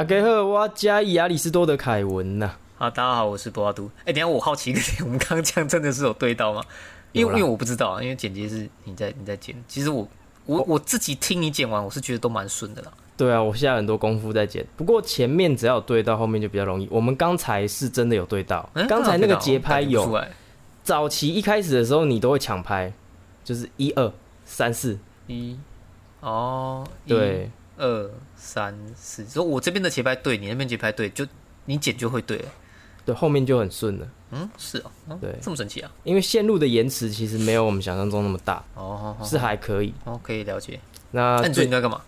大家好，我加伊亚里士多德凯文呐、好，大家好，我是博阿都。哎、等下我好奇一个点，我们刚刚这样真的是有对到吗？因为因为我不知道啊，因为剪辑是你在你在剪，其实我我我自己听你剪完，我是觉得都蛮顺的啦。对啊，我下很多功夫在剪，不过前面只要有对到，后面就比较容易。我们刚才是真的有对到，哎刚才那个节拍有。早期一开始的时候，你都会抢拍，就是一二三四，一哦，一对二三四，所以我这边的节拍对，你那边节拍对，就你剪就会对了。对，后面就很顺了。嗯，是哦，嗯对这么神奇啊？因为线路的延迟其实没有我们想象中那么大，哦，是还可以。哦，可以了解。那那你最最近在干嘛？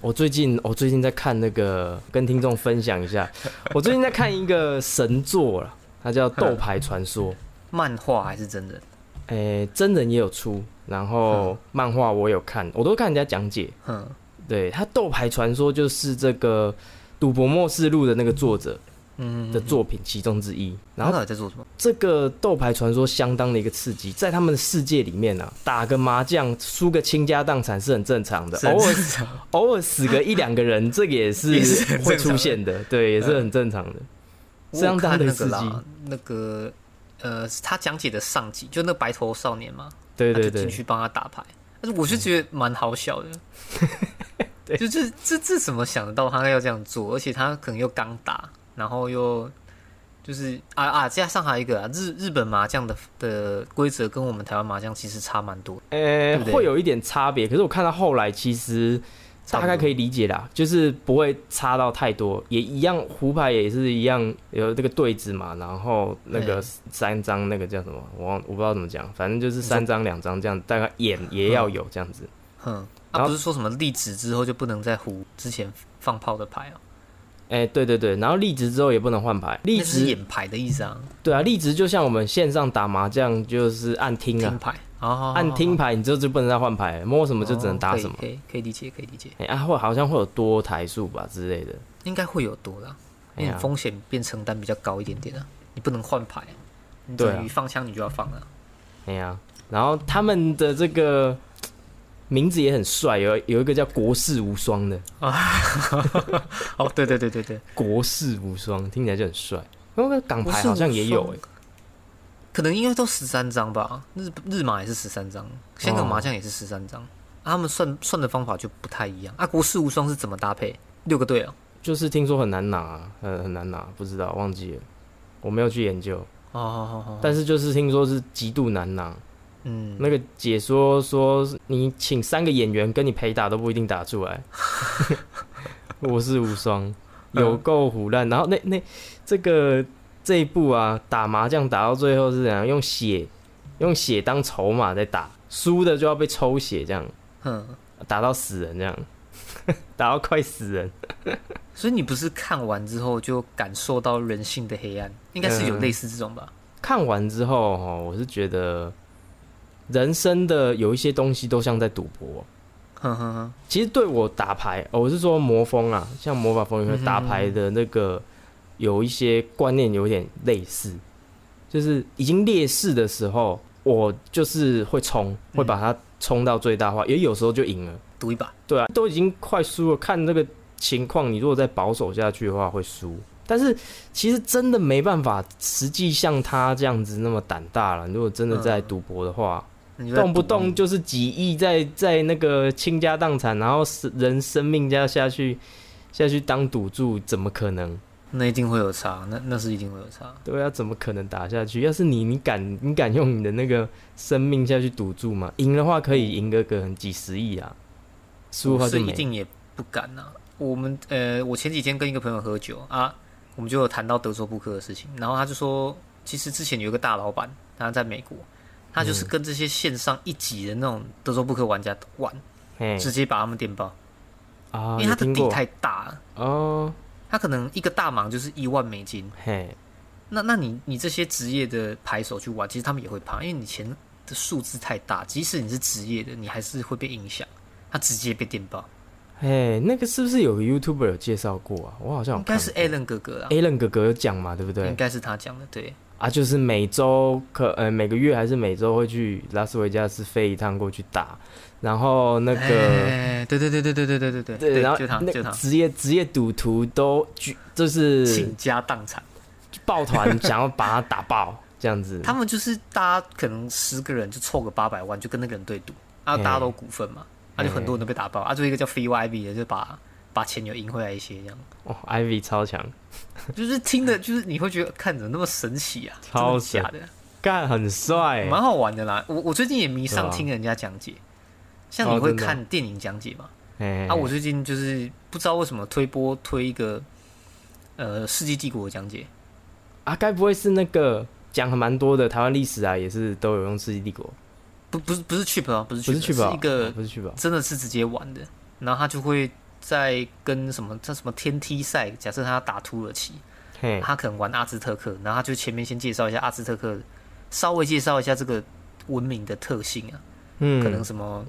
我最近我最近在看那个，跟听众分享一下，我最近在看一个神作了，它叫《斗牌传说》。漫画还是真人？诶、真人也有出，然后漫画我有看，我都看人家讲解。哼，对，他《斗牌传说》就是这个《赌博默示录》的那个作者嗯的作品其中之一。然然后后到底在做什么？这个《斗牌传说》相当的一个刺激，在他们的世界里面啊，打个麻将输个倾家荡产是很正常的，偶尔 偶尔死个一两个人，这个也是会出现的，对，也是很正常的。相当的我有看那个刺激，那个呃，他讲解的上集就那个白头少年嘛，对对对，进去帮他打牌，但是我就觉得蛮好笑的。对就这这这怎么想得到他要这样做？而且他可能又刚打，然后又就是啊啊，加上还有一个啊，日日本麻将的的规则跟我们台湾麻将其实差蛮多的，呃对不对会有一点差别，可是我看到后来其实大概可以理解啦，就是不会差到太多，也一样，胡牌也是一样有这个对子嘛，然后那个三张那个叫什么，我忘我不知道怎么讲，反正就是三张两张这样，大概眼也要有这样子。哼。然后啊，不是说什么立直之后就不能再胡之前放炮的牌啊、哎、对对对，然后立直之后也不能换牌，立直眼牌的意思啊，对啊，立直就像我们线上打麻将就是按听啊，听牌，哦，按听牌你之后就不能再换牌，摸什么就只能打什么。哦。可以可以理解，可以理解，哎、啊，会好像会有多台数吧之类的。应该会有多啦，因为风险变承担比较高一点点啊，你不能换牌，你等于放枪你就要放了，哎呀，然后他们的这个名字也很帅，有有一个叫国士无双的。啊，哦，对对对对对，国士无双听起来就很帅。那个港牌好像也有哎、可能因为都十三张吧，日日马也是十三张，香港麻将也是十三张，啊他们算算的方法就不太一样。啊，国士无双是怎么搭配？六个队哦，就是听说很难拿，很很难拿，不知道忘记了，我没有去研究，哦哦哦哦，但是就是听说是极度难拿。嗯，那个解说说，你请三个演员跟你陪打都不一定打出来。国士无双，有够胡烂。然后那那这个这一步啊，打麻将打到最后是怎样？用血用血当筹码在打，输的就要被抽血，这样嗯，打到死人，这样 打到快死人。所以你不是看完之后就感受到人性的黑暗，应该是有嗯类似这种吧？看完之后哦，我是觉得人生的有一些东西都像在赌博。哼哼哼，其实对我打牌，哦我是说魔风啊，像魔法风打牌的那个有一些观念有点类似，就是已经劣势的时候，我就是会冲，会把它冲到最大化，也有时候就赢了。赌一把，对啊，都已经快输了，看这个情况，你如果再保守下去的话会输。但是其实真的没办法，实际像他这样子那么胆大了。如果真的在嗯赌博的话，动不动就是几亿在在那个倾家荡产，然后是人生命加下去下去当赌注，怎么可能？那一定会有差，那那是一定会有差。对啊，怎么可能打下去？要是你，你敢你敢用你的那个生命下去赌注吗？赢的话可以赢个个几十亿啊，输的话就是。一定也不敢呐、我们呃，我前几天跟一个朋友喝酒啊，我们就有谈到德州扑克的事情，然后他就说，其实之前有一个大老板，他在美国，他就是跟这些线上一级的那种德州扑克玩家玩，嘿直接把他们电爆，啊，因为他的底太大了，哦，他可能一个大忙就是一万美金，嘿，那那你你这些职业的牌手去玩，其实他们也会怕，因为你钱的数字太大，即使你是职业的，你还是会被影响，他直接被电爆。嘿，那个是不是有个 YouTuber 有介绍过啊？我好像应该是 Alan 哥哥啊，Alan 哥哥有讲嘛，对不对应？该是他讲的，对，啊，就是每周可呃每个月还是每周会去拉斯维加斯飞一趟过去打，然后那个哎对对对对对对对对对对，然后那就职业职业赌徒都举就是倾家荡产。抱团想要把他打爆这样子，他们就是大家可能十个人就凑个八百万，就跟那个人对赌，啊，大家都股份嘛，啊，就很多人都被打爆，啊，就一个叫 YB 的，就把把钱又赢回来一些，这样，哦，Ivy 超强，就是听的，就是你会觉得看着那么神奇啊，超的假的，干很帅，蛮好玩的啦。我我最近也迷上听人家讲解，像你会看电影讲解嘛？哎啊，我最近就是不知道为什么推播推一个呃《世纪帝国》的讲解，啊，该不会是那个讲了蛮多的台湾历史啊，也是都有用世纪帝国，不不是不是 cheap 啊，不是不 cheap，是去不？是一个哦不是去吧？真的是直接玩的，然后他就会在跟什么叫什么天梯赛，假设他打土耳其，嘿，他可能玩阿兹特克，然后他就前面先介绍一下阿兹特克，稍微介绍一下这个文明的特性啊，嗯，可能什么。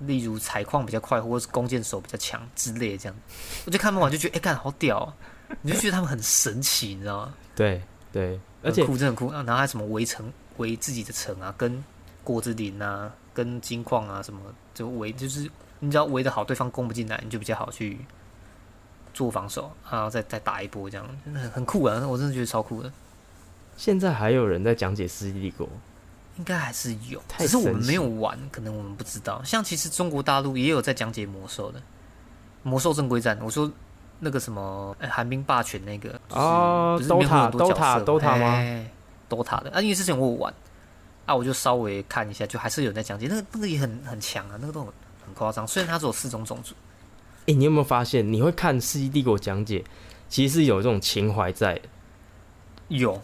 例如采矿比较快，或者是弓箭手比较强之类，这样，我就看不完就觉得，哎、干好屌、啊，你就觉得他们很神奇，你知道吗？对对，而且很酷，真的很酷啊！然后还有什么围城，围自己的城啊，跟果子林啊，跟金矿啊什么，就围就是你只要围得好，对方攻不进来，你就比较好去做防守，然后再再打一波，这样真的很很酷啊！我真的觉得超酷的，现在还有人在讲解世纪帝国，应该还是有，太只是我们没有玩，可能我们不知道。像其实中国大陆也有在讲解魔兽的，魔兽正规战，我说。那个什么，哎寒冰霸权那个就是哦不是里面会有很多角 Dota- 色 Dota 吗哎？Dota 的啊，因为之前我有玩，啊，我就稍微看一下，就还是有人在讲解，那个那个也很很强啊，那个都很很夸张。虽然它只有四种种族，哎、你有没有发现，你会看世纪帝国讲解，其实是有这种情怀在的。有，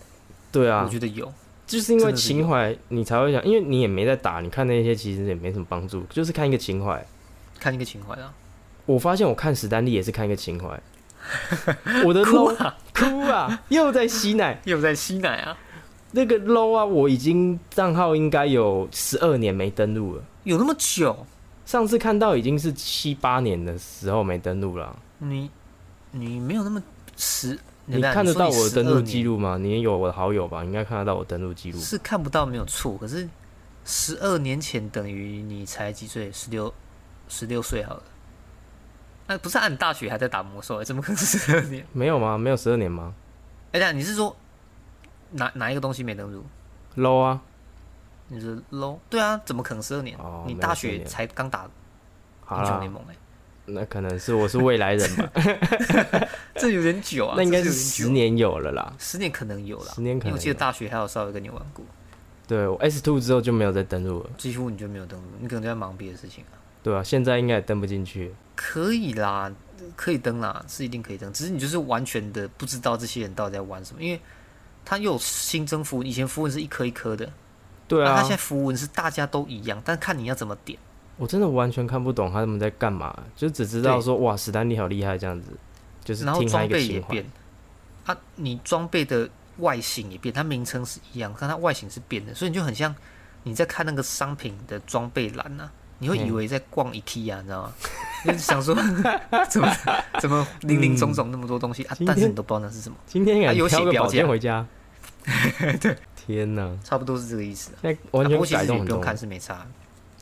对啊我，觉得有，就是因为情怀，你才会想，因为你也没在打，你看那些其实也没什么帮助，就是看一个情怀。看一个情怀啊，我发现我看史丹利也是看一个情怀，我的 哭 low 啊，哭啊，又在吸奶。又在吸奶啊，那个 low 啊，我已经账号应该有十二年没登录了。有那么久？上次看到已经是七八年的时候没登录了啊。你你没有那么十，你看得到我的登录记录吗？你也有我的好友吧？你应该看得到我登录记录。是看不到没有错，可是十二年前等于你才几岁？十六十六岁好了。哎、不是按、你大学还在打魔兽、哎怎么可能十二年？没有吗？没有十二年吗哎、呀，你是说哪哪一个东西没登录？？low 啊，你是 low？对啊，怎么可能十二年？哦你大没有12年学才刚打英雄联，盟哎、那可能是我是未来人吧，这有点久啊，那应该是十年有了啦。十年可能有啦，十年可能有因为我记得大学还有稍微跟你玩过，对我 S two 之后就没有再登录了，几乎你就没有登录，你可能在忙别的事情啊。对啊，现在应该也登不进去。可以啦，可以登啦，是一定可以登，只是你就是完全的不知道这些人到底在玩什么，因为他又有新增符文，以前符文是一颗一颗的，对啊。那他现，在符文是大家都一样，但看你要怎么点。我真的完全看不懂他们在干嘛，就只知道说哇，史丹利好厉害这样子，就是然后装备也变。啊，你装备的外形也变，它名称是一样，但它外形是变的，所以你就很像你在看那个商品的装备栏啊，你会以嗯。为在逛 IKEA，你知道吗？就是想说怎么怎么零零总总那么多东西？啊，但是你都不知道那是什么，今天有写标挑个宝剑回家，对，天哪，差不多是这个意思、啊。现在完全改动不用看是没差，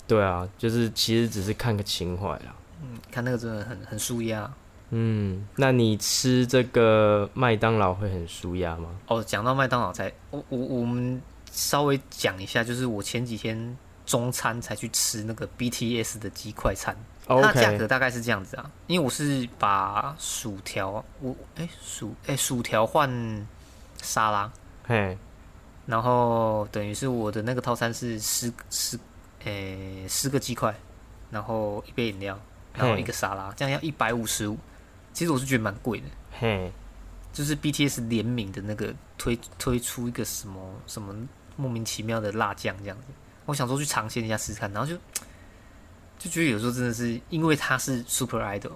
对啊，就是其实只是看个情怀啦。嗯，看那个真的很很舒压。嗯，那你吃这个麦当劳会很舒压吗？哦，讲到麦当劳才，我我我们稍微讲一下，就是我前几天中餐才去吃那个 BTS 的鸡快餐，它的价格大概是这样子啊，因为我是把薯条，我哎、薯哎、薯条换沙拉，嘿，然后等于是我的那个套餐是十十诶十个鸡块，然后一杯饮料，然后一个沙拉，这样要一百五十五。其实我是觉得蛮贵的，嘿，就是 BTS 联名的那个推推出一个什么什么莫名其妙的辣酱这样子，我想说去尝鲜一下试试看，然后就就觉得有时候真的是因为他是 Super Idol，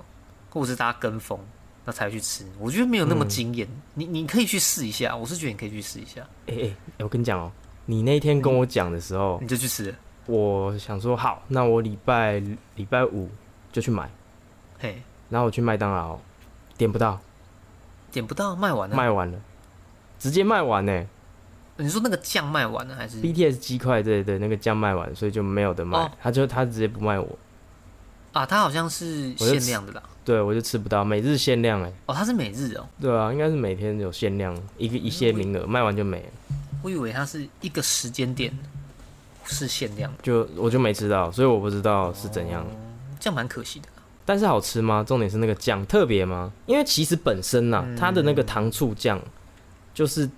或者是大家跟风，那才会去吃。我觉得没有那么嗯。惊艳，你你可以去试一下，我是觉得你可以去试一下，哎、哎、我跟你讲哦、你那天跟我讲的时候，你就去吃了，我想说好，那我礼拜礼拜五就去买，嘿，然后我去麦当劳，点不到，点不到卖完了，卖完了，直接卖完呢。你说那个酱卖完了还是？BTS 鸡块对对，那个酱卖完，所以就没有得卖，哦。他就他直接不卖我，啊，它好像是限量的啦。对我就吃不到，每日限量哎、哦，它是每日哦，对啊，应该是每天有限量一个一些名额，卖完就没了，我以为它是一个时间点是限量的，就我就没吃到，所以我不知道是怎样。这样蛮可惜的。但是好吃吗？重点是那个酱特别吗？因为其实本身呐、嗯它的那个糖醋酱就是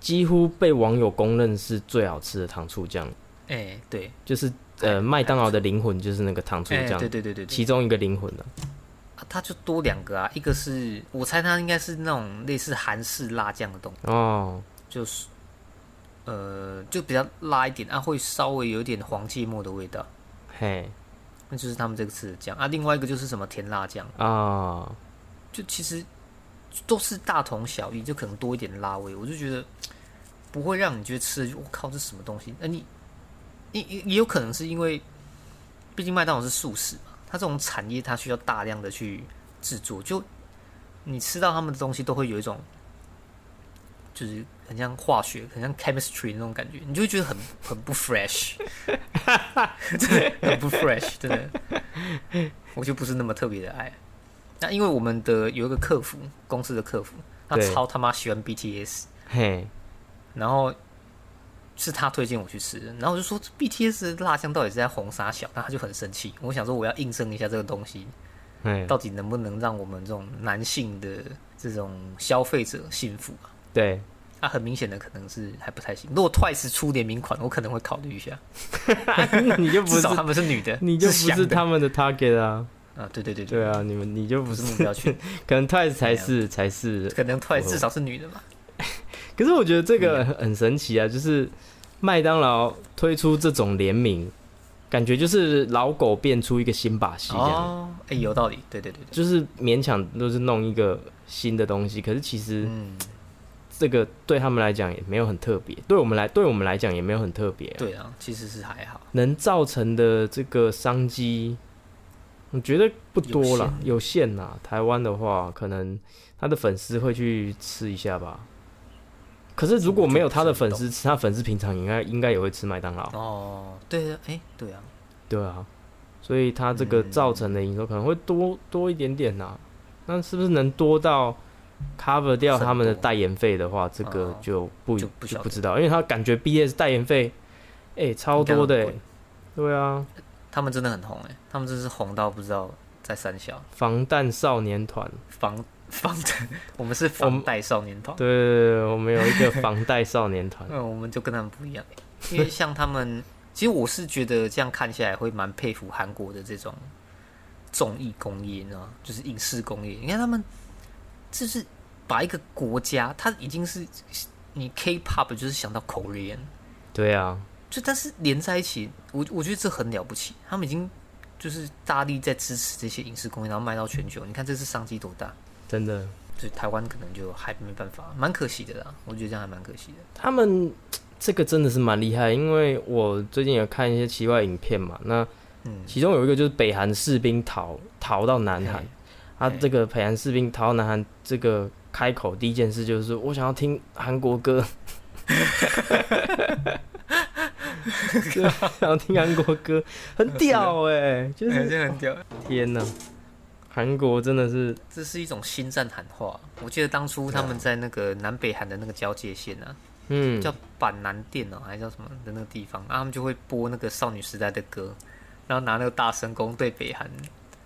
几乎被网友公认是最好吃的糖醋酱，哎、对，就是呃麦当劳的灵魂就是那个糖醋哎、酱，对对对对对，其中一个灵魂啊。啊它就多两个啊，一个是我猜它应该是那种类似韩式辣酱的东西，哦，就是呃就比较辣一点啊，会稍微有一点黄芥末的味道，嘿。那就是他们这个吃的酱啊。另外一个就是什么甜辣酱，啊，就其实都是大同小异，就可能多一点辣味，我就觉得不会让你觉得吃了就我靠这什么东西？那、你你也也有可能是因为，毕竟麦当劳是素食嘛，它这种产业它需要大量的去制作，就你吃到他们的东西都会有一种。就是很像化学，很像 chemistry 那种感觉，你就会觉得很很不 fresh，真的很不 fresh，真的，我就不是那么特别的爱。那因为我们的有一个客服，公司的客服，他超他妈喜欢 BTS，嘿，然后是他推荐我去吃的，然后我就说这 BTS 的辣酱到底是在红啥小，那他就很生气。我想说我要应声一下这个东西，嗯，到底能不能让我们这种男性的这种消费者幸福啊？对，啊，很明显的可能是还不太行。如果 Twice 出联名款，我可能会考虑一下，你就不是 他们是女的，你就不是他们的 target 啊，啊，对对对对啊，你们你就不不是，目标群，可能 Twice 才是才是，可能 Twice 至少是女的吧。可是我觉得这个很神奇啊，就是麦当劳推出这种联名，感觉就是老狗变出一个新把戏这样。哦，哎、有道理，对对对对，就是勉强都是弄一个新的东西，可是其实嗯，这个对他们来讲也没有很特别，对我们来对我们来讲也没有很特别、啊。对啊，其实是还好。能造成的这个商机，我觉得不多了，有限呐。台湾的话，可能他的粉丝会去吃一下吧。可是如果没有他的粉丝吃，他粉丝平常应该应该也会吃麦当劳，哦，对的，哎、对啊，对啊。所以他这个嗯造成的营收可能会多多一点点呐。那是不是能多到 cover 掉他们的代言费的话，这个哦就不就不就不知道，因为他感觉 BS 代言费，哎、超多的、对啊。他们真的很红哎、他们真是红到不知道在三小。防弹少年团，防防的，我们是房贷少年团，对对对，我们有一个房贷少年团，嗯，我们就跟他们不一样、因为像他们，其实我是觉得这样看起来会蛮佩服韩国的这种综艺工业，你知道吗？就是影视工业。你看他们，就是把一个国家，它已经是你 K-pop 就是想到 Korean，对啊，就但是连在一起，我我觉得这很了不起。他们已经就是大力在支持这些影视工业，然后卖到全球。你看这是商机多大？真的，所以台湾可能就还没办法，蛮可惜的啦。我觉得这样还蛮可惜的。他们这个真的是蛮厉害，因为我最近有看一些奇怪影片嘛，那嗯，其中有一个就是北韩士兵逃逃到南韩嘿，他嘿这个北韩士兵逃到南韩，这个开口第一件事就是我想要听韩国歌。对 想要听韩国歌，很屌哎、就是 这很屌。天哪，韩国真的是这是一种新战喊话。我记得当初他们在那个南北韩的那个交界线啊，嗯，叫板南店哦、还是叫什么的那个地方，啊，他们就会播那个少女时代的歌，然后拿那个大声公对北韩，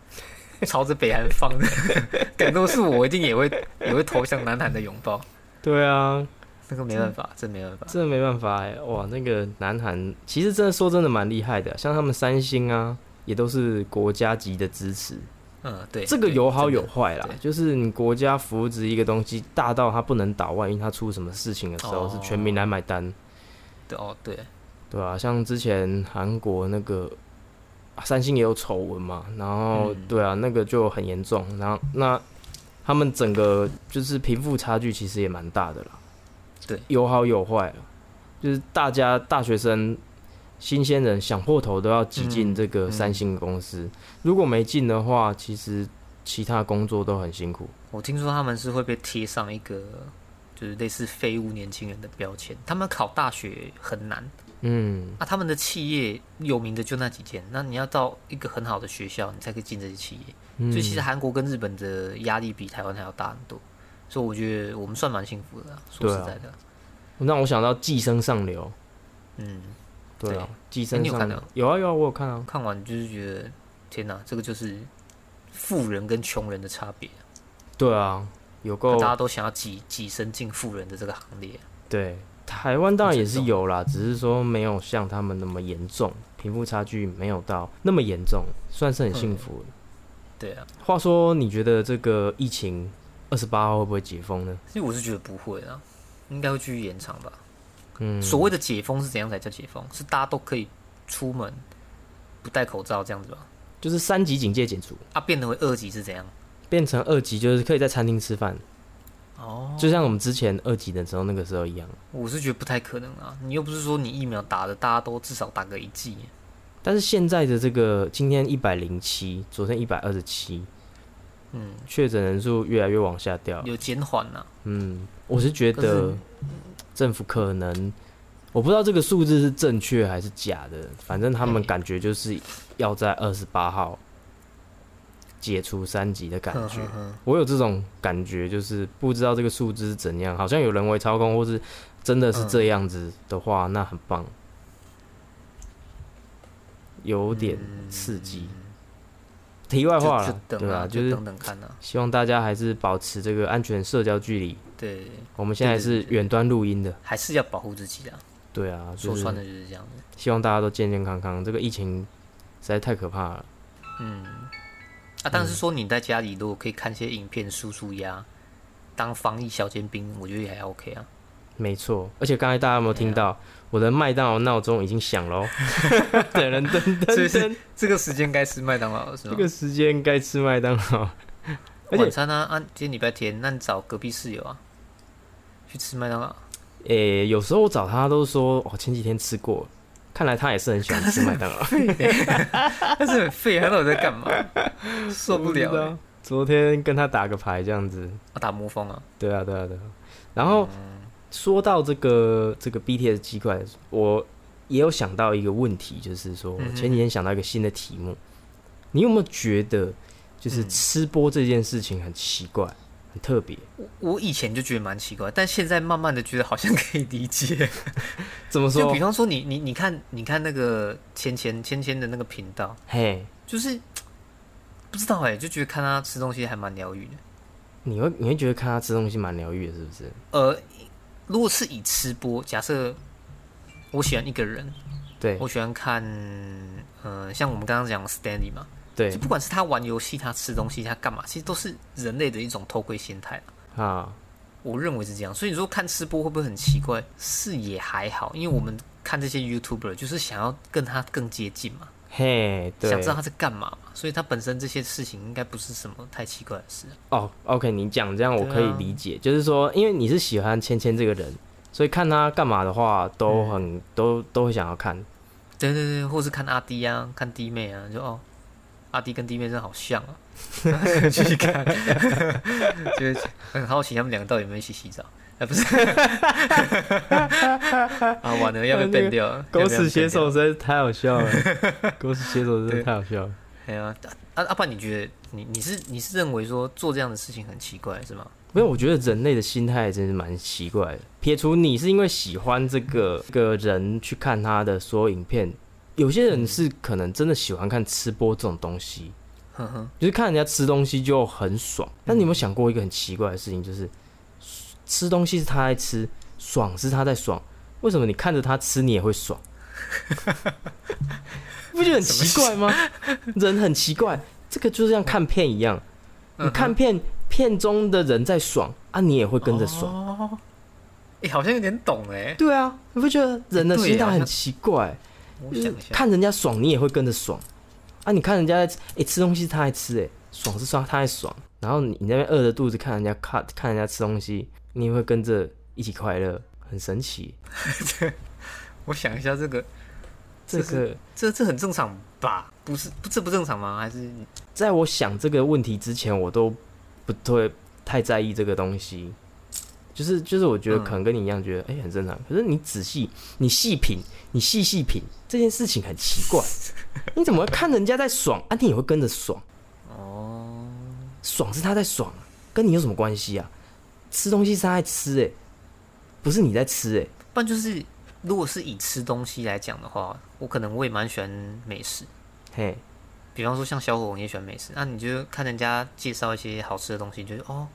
朝着北韩放的。感动是我一定也会也会投向南韩的拥抱。对啊，那个没办法，真没办法。真的没办法哎，哇，那个南韩其实真的说真的蛮厉害的，像他们三星啊，也都是国家级的支持。嗯，对，这个有好有坏啦，就是你国家扶植一个东西大到它不能倒，万一它出什么事情的时候，哦是全民来买单，对哦，对，对啊、像之前韩国那个啊三星也有丑闻嘛，然后、嗯。对啊，那个就很严重，然后那他们整个就是贫富差距其实也蛮大的啦，对，有好有坏啊，就是大家大学生。新鲜人想破头都要挤进嗯这个嗯。三星公司，如果没进的话，其实其他工作都很辛苦。我听说他们是会被贴上一个就是类似废物年轻人的标签。他们考大学很难，嗯，啊，他们的企业有名的就那几间，那你要到一个很好的学校，你才可以进这些企业。嗯。所以其实韩国跟日本的压力比台湾还要大很多，所以我觉得我们算蛮幸福的啦，说实在的，让我想到《寄生上流。嗯，》，对啊，《你有看到》有啊有啊，我有看啊，看完就是觉得天哪，这个就是富人跟穷人的差别，对啊，有够大家都想要挤挤身进富人的这个行列。对。台湾当然也是有啦，只是说没有像他们那么严重，贫富差距没有到那么严重，算是很幸福的。对啊，话说，你觉得这个疫情二十八号会不会解封呢？其实我是觉得不会啊，应该会继续延长吧。嗯，所谓的解封是怎样才叫解封？是大家都可以出门不戴口罩这样子吧？就是三级警戒解除，啊，变成为二级是怎样？变成二级就是可以在餐厅吃饭，哦，就像我们之前二级的时候那个时候一样。我是觉得不太可能啊！你又不是说你疫苗打的，大家都至少打个一剂。但是现在的这个今天一百零七，昨天一百二十七，嗯，确诊人数越来越往下掉。有减缓了。嗯，我是觉得是政府可能，我不知道这个数字是正确还是假的，反正他们感觉就是要在二十八号解除三级的感觉。我有这种感觉，就是不知道这个数字是怎样，好像有人为操控，或是真的是这样子的话，那很棒，有点刺激。题外话了，对啊，就是等等看啊。希望大家还是保持这个安全社交距离。对，我们现在是远端录音的，还是要保护自己啊。对啊，就是说穿了就是这样子。希望大家都健健康康。这个疫情实在太可怕了。嗯，啊，但是说你在家里如果可以看一些影片舒舒压，当防疫小尖兵，我觉得也还 OK 啊。没错，而且刚才大家有没有听到，我的麦当劳闹钟已经响了？噔噔噔噔所以是噔，这个时间该吃麦当劳了是吗？这个时间该吃麦当劳。晚餐啊，啊，今天礼拜天，那你找隔壁室友啊，去吃麦当劳。诶、有时候我找他都说，哦，前几天吃过，看来他也是很喜欢吃麦当劳。但是很废，他到底在干嘛？受不了、欸。昨天跟他打个牌这样子，啊，打魔方啊，对啊，对啊，对啊。然后说到这个这个 BTS 鸡块，我也有想到一个问题，就是说前几天想到一个新的题目，你有没有觉得就是嗯吃播这件事情很奇怪、很特别？我我以前就觉得蛮奇怪，但现在慢慢的觉得好像可以理解。怎么说就比？方说你你你看你看那个芊芊芊芊的那个频道，嘿，就是不知道哎、就觉得看他吃东西还蛮疗愈的。你会你会觉得看他吃东西蛮疗愈的，是不是？呃，如果是以吃播，假设我喜欢一个人，对我喜欢看，呃，像我们刚刚讲的 Stanley 嘛，对就不管是他玩游戏、他吃东西、他干嘛，其实都是人类的一种偷窥心态。啊，我认为是这样，所以你说看吃播会不会很奇怪？是也还好，因为我们看这些 YouTuber 就是想要跟他更接近嘛，嘿，对想知道他在干嘛嘛，所以他本身这些事情应该不是什么太奇怪的事。哦，OK，你讲这样我可以理解，就是说，因为你是喜欢芊芊这个人，所以看他干嘛的话，都很、都都会想要看。对对对，或是看阿弟啊，看弟妹啊，就哦，阿弟跟弟妹真的好像啊，继续看，就是很好奇他们两个到底有没有一起洗澡。哎，不是，啊，完了要被 ban 掉了。狗屎写手要实在是太好笑了，狗屎写手真的太好笑了。哎呀，啊阿爸，你觉得你你是你是认为说做这样的事情很奇怪是吗？没有，我觉得人类的心态真是蛮奇怪的。撇除你是因为喜欢这个这个人去看他的所有影片，有些人是可能真的喜欢看吃播这种东西，哼哼，就是看人家吃东西就很爽。但你有没有想过一个很奇怪的事情，就是吃东西是他在吃，爽是他在爽，为什么你看着他吃你也会爽？不觉得很奇怪吗？人很奇怪，这个就像看片一样，你看片片中的人在爽啊，你也会跟着爽。哦，哎、好像有点懂哎，对啊，你不觉得人的心态很奇怪？看人家爽，你也会跟着爽啊！你看人家在哎、吃东西，他在吃哎、爽是爽他在爽，然后你你那边饿着肚子看人家看看人家吃东西，你也会跟着一起快乐，很神奇。我想一下这个，这这个这这很正常吧？不是，不这不正常吗？还是在我想这个问题之前，我都不会太在意这个东西。就是就是，我觉得嗯可能跟你一样，觉得哎、很正常。可是你仔细你细品，你细细品这件事情很奇怪，你怎么会看人家在爽，啊，你也会跟着爽？哦，爽是他在爽，跟你有什么关系啊？吃东西是他在吃、哎，不是你在吃、哎，不然就是如果是以吃东西来讲的话，我可能我也蛮喜欢美食。嘿，比方说像小火龙也喜欢美食，那、你就看人家介绍一些好吃的东西，你就哦，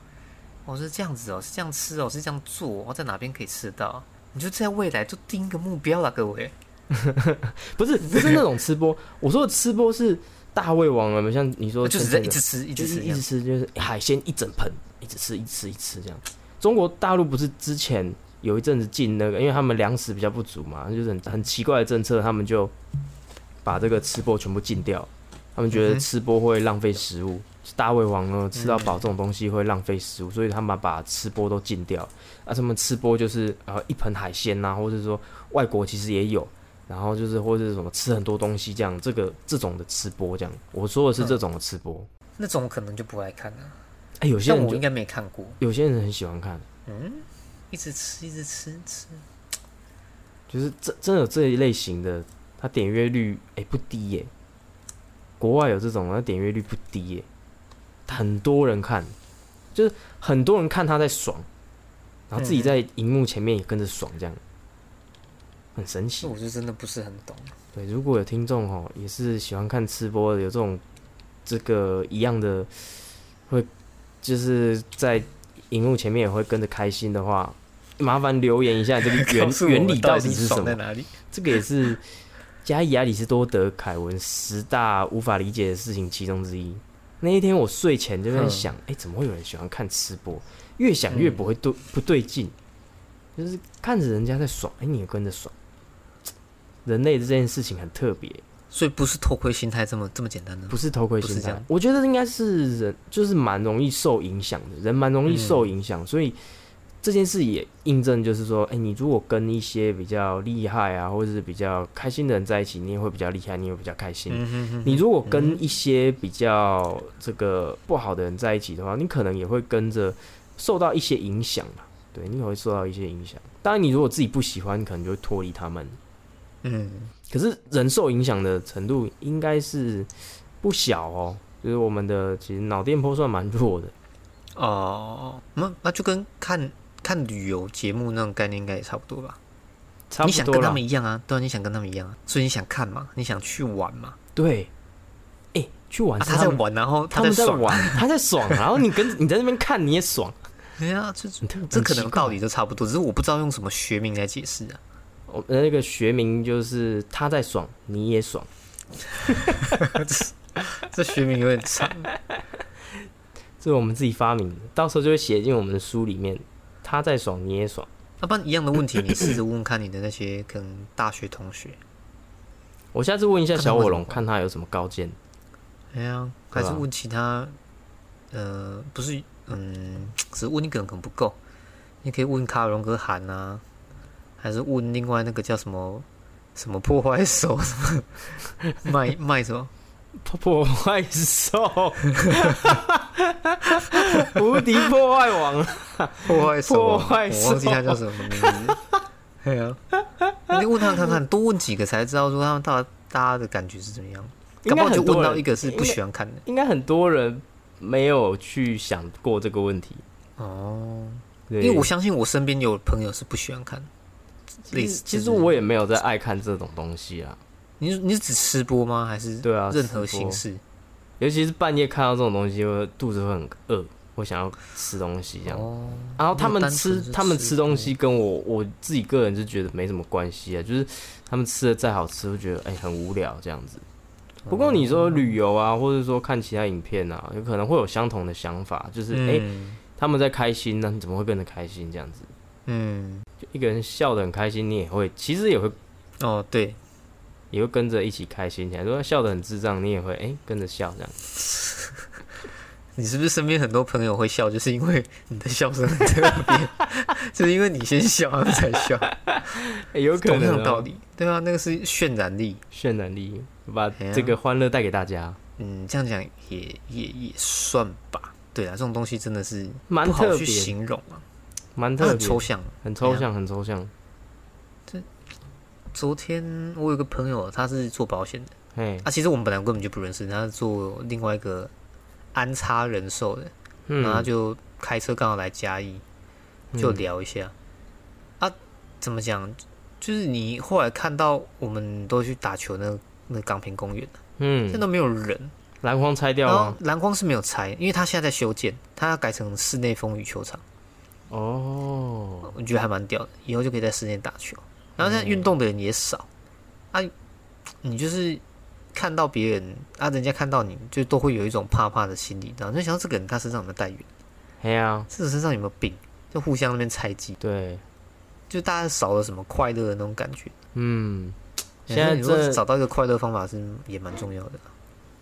哦是这样子哦，是这样吃哦，是这样做，哦，在哪边可以吃到？你就在未来就定一个目标啦，各位。不是不是那种吃播，我说的吃播是大胃王了，像你说就只前阵子在一直吃，一直吃一直。吃，就是海鲜一整盆，一直吃，一直吃，一直吃这样。中国大陆不是之前有一阵子禁那个，因为他们粮食比较不足嘛，就是很很奇怪的政策，他们就把这个吃播全部禁掉。他们觉得吃播会浪费食物，大胃王呢吃到饱嗯这种东西会浪费食物，所以他们把吃播都禁掉。啊，他们吃播就是呃一盆海鲜呐、或者说外国其实也有，然后就是或者是什么吃很多东西这样，这个这种的吃播这样，我说的是这种的吃播。那种可能就不爱看了，哎、有些人我应该没看过。有些人很喜欢看。嗯，一直吃，一直吃吃。就是真真的有这一类型的，它点阅率哎、不低耶、国外有这种，它点阅率不低耶、很多人看，就是很多人看他在爽，然后自己嗯在荧幕前面也跟着爽，这样很神奇。我就真的不是很懂。对，如果有听众哦，也是喜欢看吃播的，有这种这个一样的，会就是在荧幕前面也会跟着开心的话，麻烦留言一下这个 原原理到底是什么？这个也是加伊亚里士多德凯文十大无法理解的事情其中之一。那一天我睡前就在嗯想，哎、怎么会有人喜欢看吃播？越想越不会对、不对劲，就是看着人家在爽，哎、你也跟着爽。人类的这件事情很特别，所以不是偷窥心态这么这么简单的。不是偷窥心态。我觉得应该是人，就是蛮容易受影响的，人蛮容易受影响，所以这件事也印证，就是说，哎、你如果跟一些比较厉害啊，或者是比较开心的人在一起，你也会比较厉害，你也会比较开心。嗯哼哼你如果跟一些比较这个不好的人在一起的话，你可能也会跟着受到一些影响嘛。对，你也会受到一些影响。当然，你如果自己不喜欢，你可能就会脱离他们。嗯，可是人受影响的程度应该是不小哦，就是我们的其实脑电波算蛮弱的。哦，那那就跟看看旅游节目那种概念应该也差不多吧？差不多你想跟他们。一样啊？对啊，你想跟他们一样啊？所以你想看嘛？你想去玩嘛？对，哎、去玩他在玩，然后他们在爽，玩，他在爽，然后你跟你在那边看，你也爽。对啊，这这可能道理。理都差不多，只是我不知道用什么学名来解释啊。我那个学名就是他在爽，你也爽。这学名有点长。这是我们自己发明的，到时候就会写进我们的书里面。他在爽，你也爽。要不然一样的问题，你试着问问看你的那些可能大学同学，我下次问一下小火龙，看他有什么高见。哎呀，还是问其他，呃，不是，嗯，只是问一个人可能不够，你可以问卡尔荣格韩啊，还是问另外那个叫什么什么破坏手，什 么卖卖什么？破破坏兽，无敌破坏王。破坏手啊，破坏我忘记手他叫什么名字。对啊，你问他看看，多问几个才知道说他们大大家的感觉是怎么样。应该搞不好就问到一个是不喜欢看的。应该很多人没有去想过这个问题。哦，因为我相信我身边有朋友是不喜欢看。类其实我也没有在爱看这种东西啊。你你是指吃播吗？还是对啊任何形式？尤其是半夜看到这种东西，我肚子会很饿，会想要吃东西这样。哦，然后他们吃他们吃吃东西跟我我自己个人就觉得没什么关系啊，就是他们吃的再好吃，会觉得哎、很无聊这样子。不过你说旅游啊，或者说看其他影片啊，有可能会有相同的想法，就是哎、嗯他们在开心呢，你怎么会变得开心这样子？嗯，就一个人笑得很开心，你也会，其实也会哦，对，也会跟着一起开心起来。如果笑得很智障，你也会哎、跟着笑这样。你是不是身边很多朋友会笑，就是因为你的笑声很特别，就是因为你先笑，他们才笑，哎 有可同样能、哦、道理。对啊，那个是渲染力。渲染力，把这个欢乐带给大家，嗯，这样讲也也也算吧。对啊，这种东西真的是蛮好去形容啊。它蛮特别，很抽象。很抽象，很抽象。这昨天我有个朋友，他是做保险的，哎，啊，其实我们本来根本就不认识，他是做另外一个安插人寿的，嗯然后就开车刚好来嘉义，就聊一下。啊，怎么讲？就是你后来看到我们都去打球那个那个港平公园，嗯现在嗯，都没有人，篮筐拆掉了。篮筐是没有拆，因为他现在在修建，他要改成室内风雨球场，哦，我觉得还蛮屌的，以后就可以在室内打球。然后现在运动的人也少，啊，你就是看到别人啊，人家看到你就都会有一种怕怕的心理，然后就想到这个人他身上有没有带源，嘿呀，这个身上有没有病，就互相那边猜忌，对，就大家少了什么快乐的那种感觉。嗯，现现在你说这找到一个快乐方法是也蛮重要的。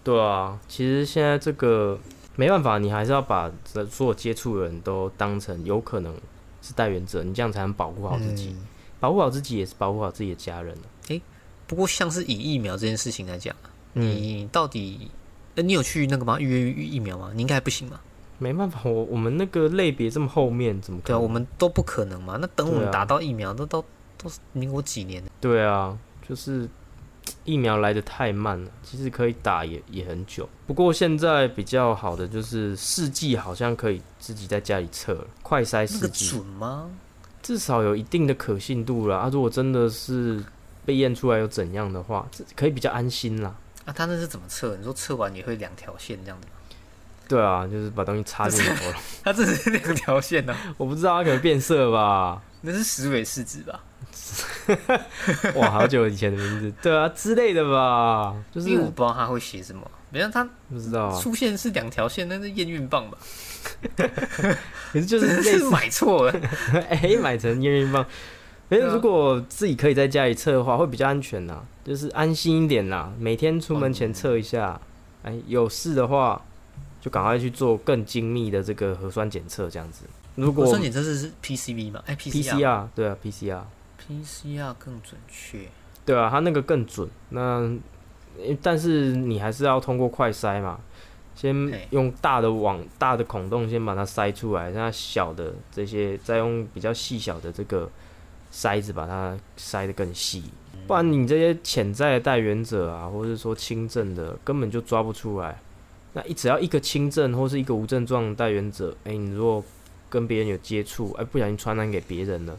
对啊，其实现在这个没办法，你还是要把这所有接触的人都当成有可能是带源者，你这样才能保护好自己，嗯保护好自己也是保护好自己的家人诶不过像是以疫苗这件事情来讲，嗯你到底，呃，你有去那个吗？预约疫苗吗？你应该还不行吧？没办法，我我们那个类别这么后面，怎么可对啊，能？我们都不可能嘛。那等我们打到疫苗，都都都是民国几年了？对啊，就是疫苗来的太慢了，其实可以打也也很久。不过现在比较好的就是试剂好像可以自己在家里测了，快筛那个试剂、准吗？至少有一定的可信度了。啊，如果真的是被验出来又怎样的话，这可以比较安心啦。啊，他那是怎么测？你说测完也会两条线这样子吗？对啊，就是把东西插进头了。他这是两条线呢、我不知道它可能变色吧？那是石尾试纸吧？哇，好久以前的名字，对啊之类的吧？就是因为我不知道他会写什么。没有，他不知道啊，出现是两条线，那是验孕棒吧？可是就是买错了。哎、买成验孕棒。没有，对啊如果自己可以在家里测的话，会比较安全呐，就是安心一点啦。每天出门前测一下，哎、有事的话就赶快去做更精密的这个核酸检测，这样子。如果核酸检测是是 PCV 嘛？哎 PCR 对啊，PCR PCR 更准确。对啊，它那个更准。那但是你还是要通过快筛嘛，先用大的网、大的孔洞先把它筛出来，那小的这些再用比较细小的这个筛子把它筛得更细，不然你这些潜在的带源者啊，或者说轻症的，根本就抓不出来。那一只要一个轻症或是一个无症状的带源者，哎、你如果跟别人有接触，哎、不小心传染给别人了，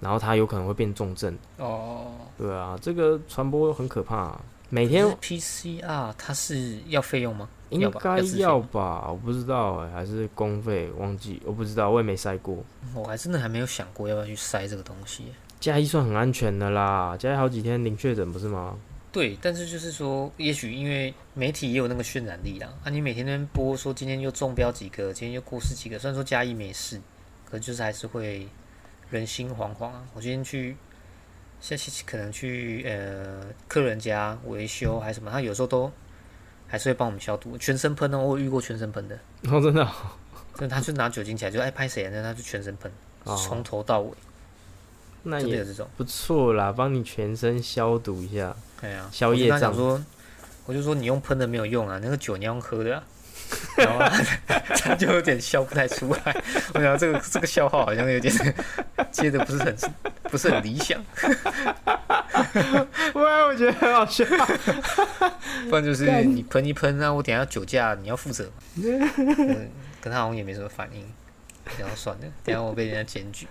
然后它有可能会变重症。哦，对啊，这个传播很可怕、啊，每天 PCR 它是要费用吗？应该要吧，我不知道哎、还是公费忘记，我不知道，我也没筛过。我还真的还没有想过要不要去筛这个东西。加一算很安全的啦，嘉义好几天零确诊不是吗？对，但是就是说，也许因为媒体也有那个渲染力啦，啊，你每天播说今天又中标几个，今天又过世几个，虽然说加一没事，可就是还是会人心惶惶啊。我今天去，下期可能去呃客人家维修还是什么，他有时候都还是会帮我们消毒，全身喷哦，我遇过全身喷的，哦，真的哦、就是他就拿酒精起来就哎拍谁啊，那他就全身喷，哦从头到尾，那也有这种。不错啦，帮你全身消毒一下。对啊，消我就业障跟他讲说，我就说你用喷的没有用啊，那个酒你要用喝的啊。然后他 他就有点笑不太出来，我想这个这个笑话好像有点 接的不是很不是很理想，喂，我觉得很好笑。不然就是你喷一喷，那我等下酒驾你要负责嘛。嗯，跟他好像也没什么反应，然后算了，等下我被人家检举，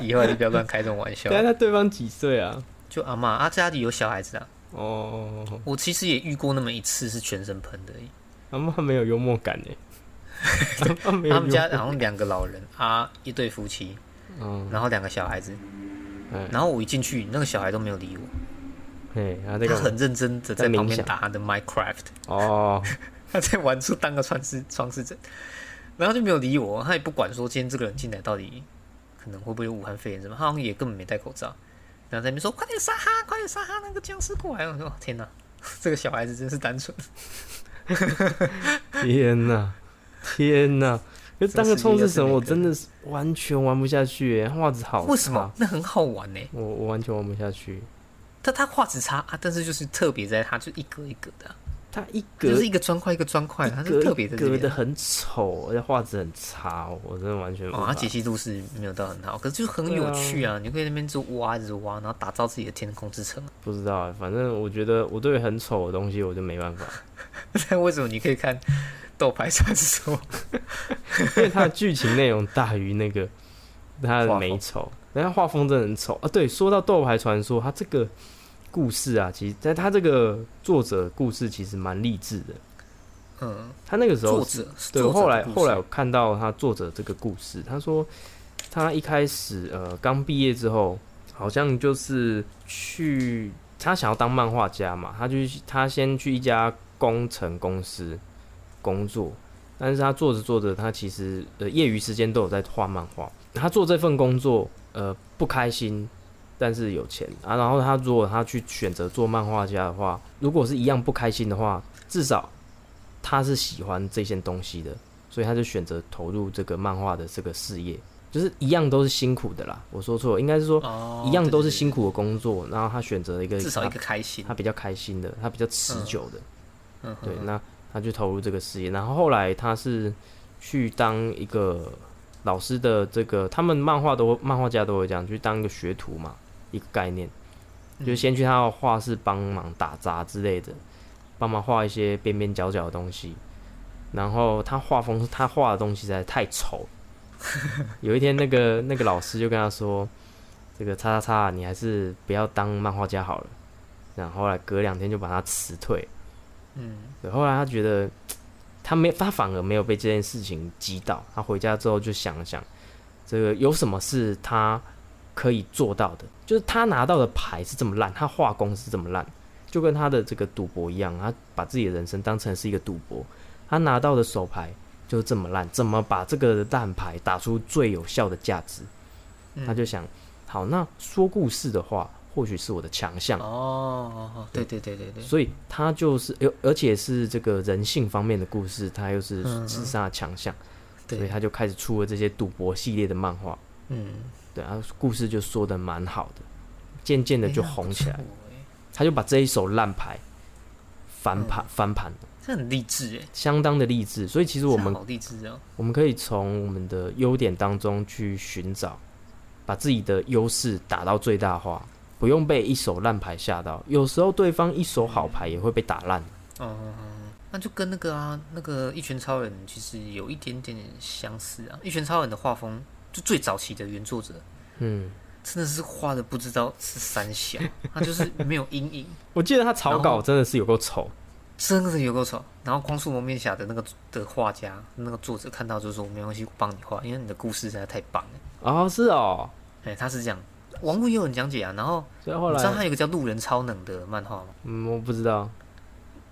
以后还是不要乱开这种玩笑等。下他对方几岁啊？就阿妈啊，家里有小孩子啊，哦，我其实也遇过那么一次是全身喷的而已。他妈没有幽默感 哎。他们家好像两个老人啊，一对夫妻，嗯，然后两个小孩子，哎。然后我一进去，那个小孩都没有理我，嘿，他很认真的在旁边打他的 Minecraft，哦，他在玩出当个创世创世者，然后就没有理我，他也不管说今天这个人进来到底可能会不会有武汉肺炎什么，他好像也根本没戴口罩，然后在那边说快点杀他，快点杀他，那个僵尸过来，我说天哪，这个小孩子真是单纯，天哪，天哪！就当个冲刺神，这个世界要是每个我真的是完全玩不下去耶，画质好为什么？？那很好玩呢、我我完全玩不下去。但他画质差啊，但是就是特别在他就一格一格的啊、它一格就是一个砖块一个砖块，它是特别的隔的很丑，而且画质很差，我真的完全无哦，法它解析度是没有到很好，可是就很有趣啊！你可以那边就挖，一直挖，然后打造自己的天空之城。不知道，反正我觉得我对很丑的东西我就没办法，但为什么你可以看《斗牌传说》？因为它的剧情内容大于那个它的美丑，人家画风真的很丑啊。对，说到斗牌传说，它这个故事啊，其实在他这个作者故事其实蛮励志的。嗯，他那个时候作是者对后来后来我看到他作者这个故事，他说他一开始呃刚毕业之后，好像就是去他想要当漫画家嘛，他就他先去一家工程公司工作，但是他做着做着，他其实呃业余时间都有在画漫画。他做这份工作呃不开心，但是有钱啊。然后他如果他去选择做漫画家的话，如果是一样不开心的话，至少他是喜欢这件东西的，所以他就选择投入这个漫画的这个事业。就是一样都是辛苦的啦，我说错了，应该是说哦，一样都是辛，苦的工作，然后他选择了一个至少一个开心他。比较开心的，他比较持久的，嗯，对，嗯那他就投入这个事业，然后后来他是去当一个老师的这个，他们漫画都漫画家都会这样，去当一个学徒嘛，一个概念，嗯就先去他的画室帮忙打杂之类的，帮忙画一些边边角角的东西，然后他画风他画的东西实在太丑，有一天那个那个老师就跟他说，这个叉叉叉，你还是不要当漫画家好了，然后后来隔两天就把他辞退。嗯，对，后来他觉得他没，他反而没有被这件事情击倒。他回家之后就想了想，这个有什么是他可以做到的？就是他拿到的牌是这么烂，他画工是这么烂，就跟他的这个赌博一样，他把自己的人生当成是一个赌博。他拿到的手牌就是这么烂，怎么把这个烂牌打出最有效的价值？嗯他就想，好，那说故事的话，或许是我的强项。哦对对对对对，所以他就是，而而且是这个人性方面的故事，他又是嗯嗯是他的强项，所以，他就开始出了这些赌博系列的漫画。嗯，对啊，故事就说的蛮好的，渐渐的就红起来他就把这一手烂牌翻嗯盘翻盘，这很励志哎，相当的励志。所以其实我们好励志哦。我们可以从我们的优点当中去寻找，把自己的优势打到最大化，不用被一手烂牌吓到。有时候对方一手好牌也会被打烂。哦，那就跟那个啊，那个一拳超人其实有一点点相似啊。一拳超人的画风，就最早期的原作者，嗯，真的是画的不知道是三小，他就是没有阴影，我记得他草稿真的是有够丑。真的是有够丑。然后光速蒙面侠的那个的画家，那个作者看到就说没关系，我帮你画，因为你的故事实在太棒了。哦，是哦，哎，他是这样，网络也有人讲解啊。然后所以后你知道，他有个叫路人超能的漫画吗？嗯，我不知道，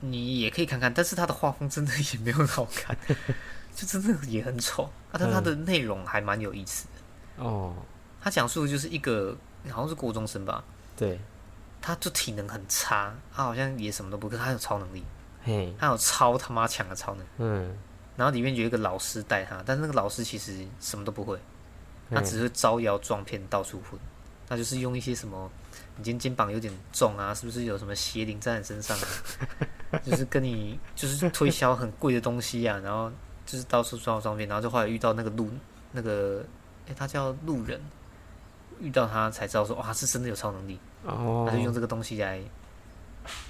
你也可以看看，但是他的画风真的也没有很好看，就真的也很丑啊。但它的内容还蛮有意思的。哦，他讲述的就是一个好像是国中生吧，对，他就体能很差，他好像也什么都不他有超能力，嘿，他有超他妈强的超能力。嗯，然后里面有一个老师带他，但是那个老师其实什么都不会，他嗯只是招摇撞骗到处混。他就是用一些什么，你今天肩膀有点重啊，是不是有什么邪灵在你身上啊？就是跟你就是推销很贵的东西啊，然后就是到处招摇撞骗，然后就后来遇到那个路那个，诶，他叫路人，遇到他才知道说，哇，他是真的有超能力，哦他就用这个东西来，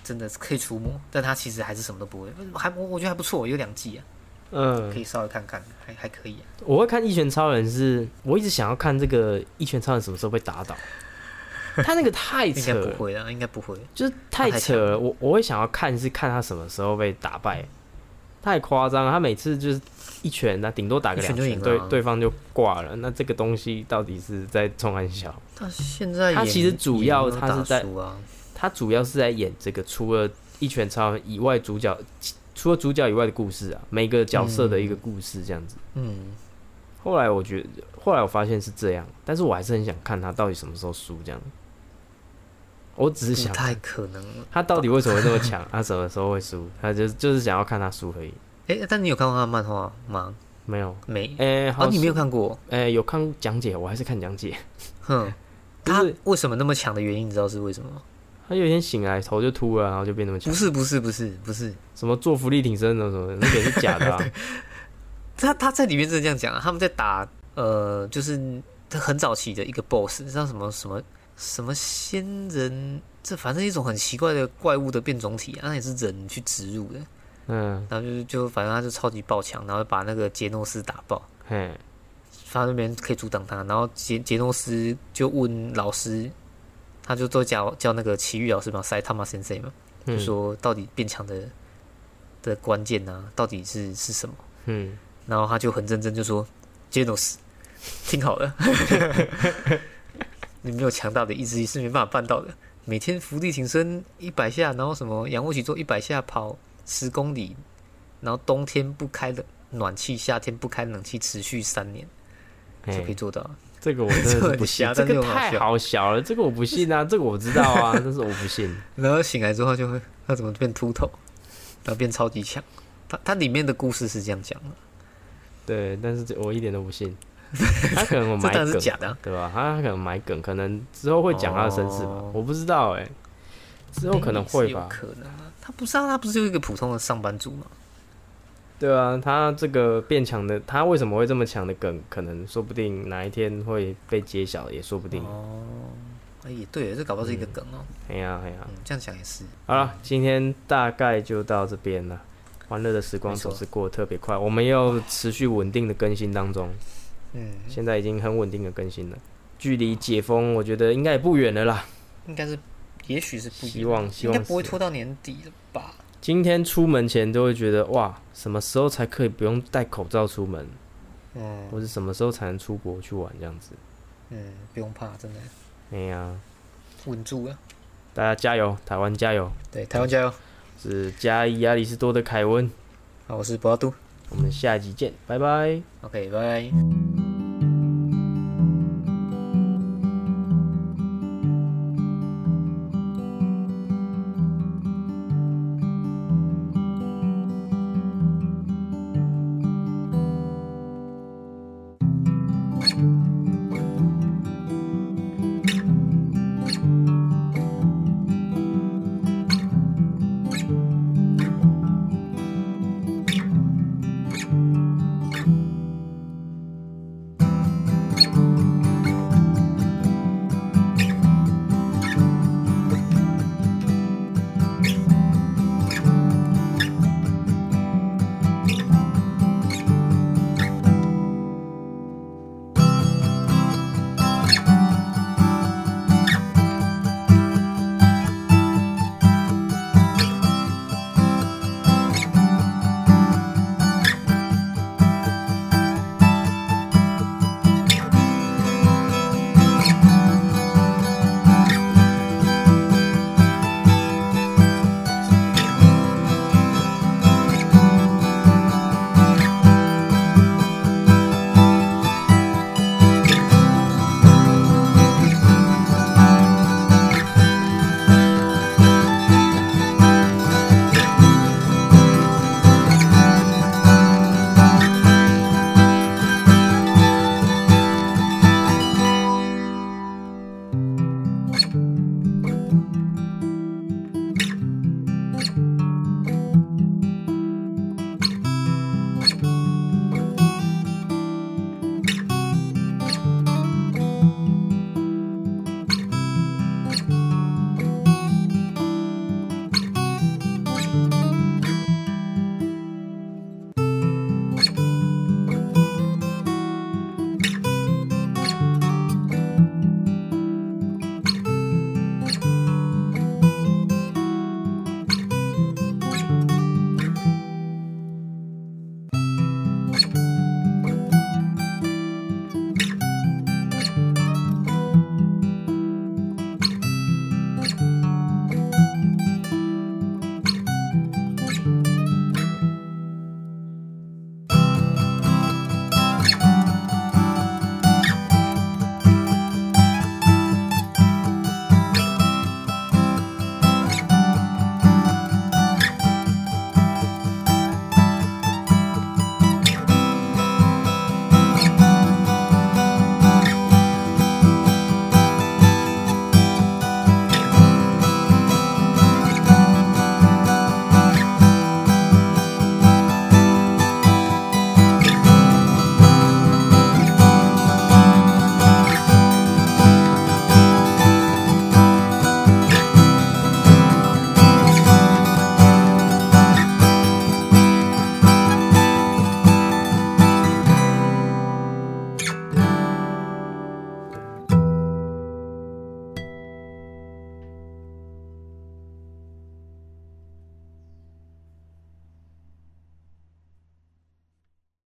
真的是可以除魔，但他其实还是什么都不会，还我我觉得还不错，有两季啊，嗯可嗯，以稍微看看，还还可以啊。我会看《一拳超人》是，我一直想要看这个《一拳超人》什么时候被打倒。他那个太 应该不扯了，会啊，应该不会。就是太扯了。我我会想要看是看他什么时候被打败，太夸张了。他每次就是一拳，那顶多打个两拳，对对方就挂了。那这个东西到底是在冲安小？他现在他其实主要他是在啊，他主要是在演这个除了一拳超人以外主角，除了主角以外的故事啊，每个角色的一个故事这样子。嗯，后来我觉得，后来我发现是这样，但是我还是很想看他到底什么时候输这样。我只是想太可能了。他到底为什么会这么强，他什么时候会输，他就就是想要看他输而已。哎、但你有看过他的漫画吗？没有，没。哎、好哦，你没有看过？诶、有看讲解，我还是看讲解。哼，他为什么那么强的原因，你知道是为什么吗？他有一天醒来头就秃了，然后就变那么强不。是不是不是不是，什么做浮力挺身的什么的，那个也是假的啊。他他在里面真的这样讲啊，他们在打呃，就是他很早期的一个 BOSS，叫什么什么什么仙人，这反正一种很奇怪的怪物的变种体、啊，那也是人去植入的，嗯，然后就是就反正他就超级爆强，然后把那个杰诺斯打爆，嘿，他那边可以阻挡他，然后杰杰诺斯就问老师，他就都叫叫那个奇遇老师嘛，塞他妈先生嘛，就嗯说到底变强的的关键呢、到底是是什么？嗯，然后他就很认真就说：“杰诺斯，听好了，你没有强大的意志力是没办法办到的。每天伏地挺身一百下，然后什么仰卧起坐一百下，跑十公里，然后冬天不开冷暖气，夏天不开冷气，持续三年就可以，做到。这个我真的是 不信，这个太好笑好笑了，这个我不信啊，这个我知道啊，但是我不信。然后醒来之后就会他怎么变秃头，然后变超级强。它它里面的故事是这样讲的，对，但是这我一点都不信。他可能有这当然是埋梗，假的啊、对吧？他可能买梗，可能之后会讲他的身世吧哦，我不知道哎。之后可能会吧，可能啊。他不是啊，他不是就一个普通的上班族吗？对啊，他这个变强的，他为什么会这么强的梗，可能说不定哪一天会被揭晓，也说不定。哦，哎，也对，这搞不好是一个梗哦。哎呀哎呀，嗯，这样想也是。好了，今天大概就到这边了。欢乐的时光总是过得特别快，我们要持续稳定的更新当中，嗯，现在已经很稳定的更新了。距离解封，我觉得应该也不远了啦。应该是，也许是不希望希应望应该不会拖到年底了吧？今天出门前都会觉得哇，什么时候才可以不用戴口罩出门，嗯或者什么时候才能出国去玩这样子。嗯，不用怕，真的哎呀，稳住了。大家加油，台湾加油！对，台湾加油！是加伊亚里士多的凯文，好，我是博阿杜。我们下集见，拜拜。OK，拜拜。